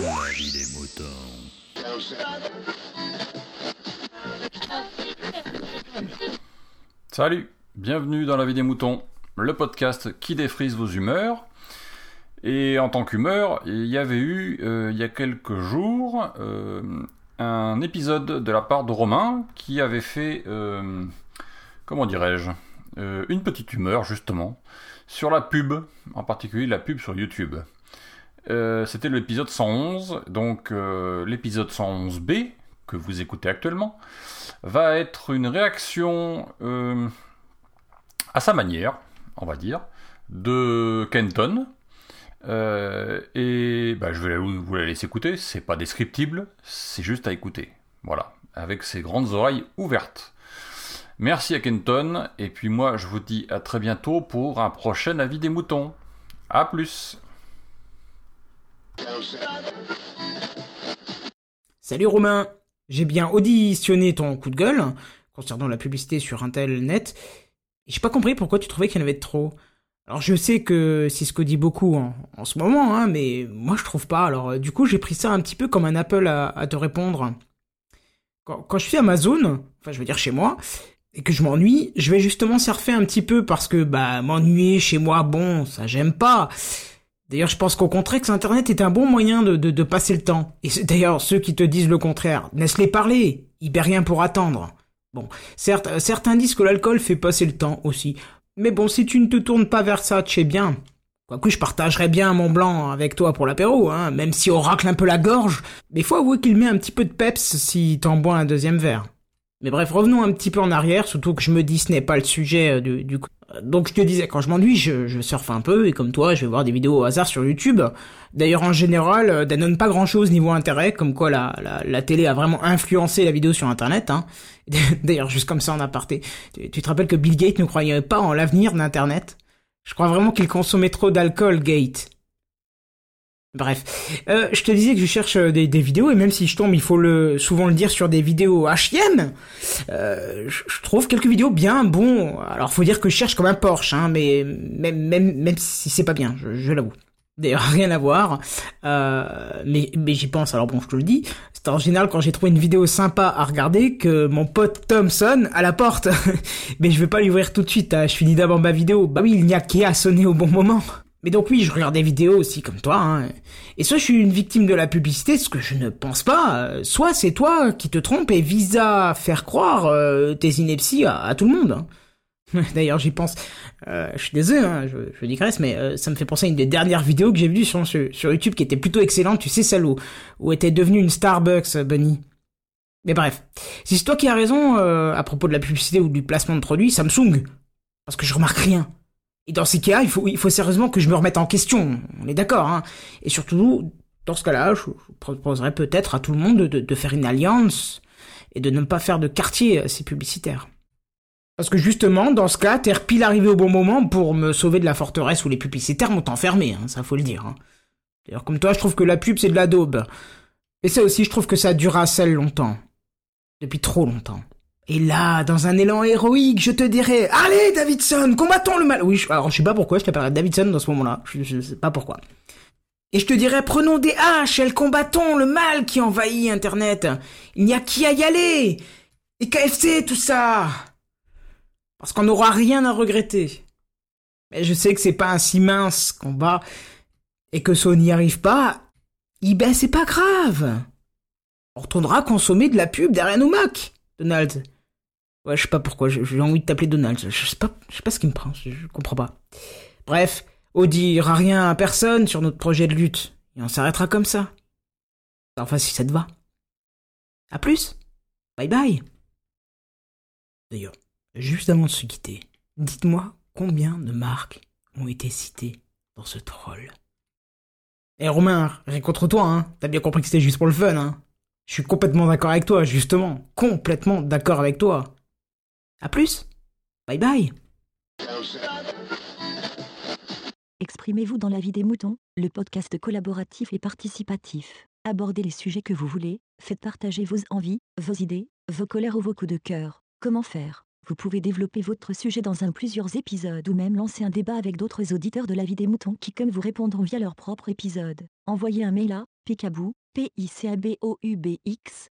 La vie des moutons. Salut, bienvenue dans la vie des moutons, le podcast qui défrise vos humeurs. Et en tant qu'humeur, il y avait eu, euh, il y a quelques jours, euh, un épisode de la part de Romain qui avait fait, euh, comment dirais-je, une petite humeur justement, sur la pub, en particulier la pub sur YouTube. Euh, C'était l'épisode 111, donc euh, l'épisode 111B, que vous écoutez actuellement, va être une réaction euh, à sa manière, on va dire, de Kenton. Et bah, je vais vous vous la laisser écouter, c'est pas descriptible, c'est juste à écouter. Voilà, avec ses grandes oreilles ouvertes. Merci à Kenton, et puis moi je vous dis à très bientôt pour un prochain avis des moutons. A plus Salut Romain, j'ai bien auditionné ton coup de gueule concernant la publicité sur Intel.net. et J'ai pas compris pourquoi tu trouvais qu'il y en avait trop. Alors je sais que c'est ce que dit beaucoup en, ce moment, hein, mais moi je trouve pas. Alors euh, du coup j'ai pris ça un petit peu comme un appel à, à te répondre. Quand, je suis Amazon, enfin je veux dire chez moi, et que je m'ennuie, je vais justement surfer un petit peu parce que bah m'ennuyer chez moi, bon, ça j'aime pas. D'ailleurs, je pense qu'au contraire que Internet est un bon moyen de, de, passer le temps. Et d'ailleurs ceux qui te disent le contraire, laisse-les parler, il rien pour attendre. Bon, certes, euh, certains disent que l'alcool fait passer le temps aussi. Mais bon, si tu ne te tournes pas vers ça, tu sais bien. Quoique je partagerais bien mon blanc avec toi pour l'apéro, hein, même si on racle un peu la gorge. Mais faut avouer qu'il met un petit peu de peps si t'en bois un deuxième verre. Mais bref, revenons un petit peu en arrière, surtout que je me dis ce n'est pas le sujet euh, du, du coup. Donc je te disais, quand je m'ennuie, je, je surfe un peu, et comme toi, je vais voir des vidéos au hasard sur YouTube. D'ailleurs, en général, euh, ça donne pas grand-chose niveau intérêt, comme quoi la, la, la télé a vraiment influencé la vidéo sur Internet. Hein. D'ailleurs, juste comme ça en aparté, tu, tu te rappelles que Bill Gates ne croyait pas en l'avenir d'Internet? Je crois vraiment qu'il consommait trop d'alcool, Gate. Bref, euh, je te disais que je cherche euh, des, vidéos et même si je tombe, il faut le souvent le dire sur des vidéos HM, euh, je trouve quelques vidéos bien bon. Alors faut dire que je cherche comme un Porsche, hein, mais même même même si c'est pas bien, je, je l'avoue. D'ailleurs rien à voir, euh, mais mais j'y pense. Alors bon, je te le dis, c'est en général quand j'ai trouvé une vidéo sympa à regarder que mon pote Thompson à la porte. mais je vais pas l'ouvrir tout de suite. hein, je finis d'abord ma vidéo. Bah oui, il n'y a qu'à sonner au bon moment. Mais donc oui, je regarde des vidéos aussi comme toi, hein. Et soit je suis une victime de la publicité, ce que je ne pense pas, euh, soit c'est toi qui te trompes et vise à faire croire euh, tes inepties à, tout le monde. hein. D'ailleurs, j'y pense. Euh, je suis désolé, hein, je, je digresse, mais euh, ça me fait penser à une des dernières vidéos que j'ai vues sur, sur, sur YouTube qui était plutôt excellente. Tu sais, celle où, où était devenue une Starbucks, euh, Bunny. Mais bref, si c'est toi qui as raison euh, à propos de la publicité ou du placement de produits, Samsung, parce que je remarque rien. Et dans ces cas, il faut, sérieusement que je me remette en question. On est d'accord, hein. Et surtout, dans ce cas-là, je, proposerais peut-être à tout le monde de, faire une alliance et de ne pas faire de quartier à ces publicitaires. Parce que justement, dans ce cas, t'es pile arrivé au bon moment pour me sauver de la forteresse où les publicitaires m'ont enfermé, hein, ça faut le dire. Hein. D'ailleurs, comme toi, je trouve que la pub, c'est de la daube. Et ça aussi, je trouve que ça dure celle longtemps. Depuis trop longtemps. Et là, dans un élan héroïque, je te dirais, allez, Davidson, combattons le mal. Oui, je, alors je sais pas pourquoi je t'appellerais Davidson dans ce moment-là. Je, sais pas pourquoi. Et je te dirais, prenons des haches, elles combattons le mal qui envahit Internet. Il n'y a qu'y à y aller. Et KFC, tout ça. Parce qu'on n'aura rien à regretter. Mais je sais que c'est pas un si mince combat. Et que ça n'y arrive pas. Eh ben, c'est pas grave. On retournera consommer de la pub derrière nos Mac, Donald. Ouais, je sais pas pourquoi, j'ai envie de t'appeler Donald. Je sais pas, je sais pas ce qui me prend, je, comprends pas. Bref, on dira rien à personne sur notre projet de lutte. Et on s'arrêtera comme ça. Enfin, si ça te va. À plus. Bye bye. D'ailleurs, juste avant de se quitter, dites-moi combien de marques ont été citées dans ce troll. Eh Romain, rien contre toi, hein. T'as bien compris que c'était juste pour le fun, hein. Je suis complètement d'accord avec toi, justement. Complètement d'accord avec toi. À plus. Bye bye. Exprimez-vous dans la vie des moutons, le podcast collaboratif et participatif. Abordez les sujets que vous voulez, faites partager vos envies, vos idées, vos colères ou vos coups de cœur. Comment faire? Vous pouvez développer votre sujet dans un plusieurs épisodes ou même lancer un débat avec d'autres auditeurs de la vie des moutons qui comme vous répondront via leur propre épisode. Envoyez un mail à picaboo, P-I-C-A-B-O-U-B-X, à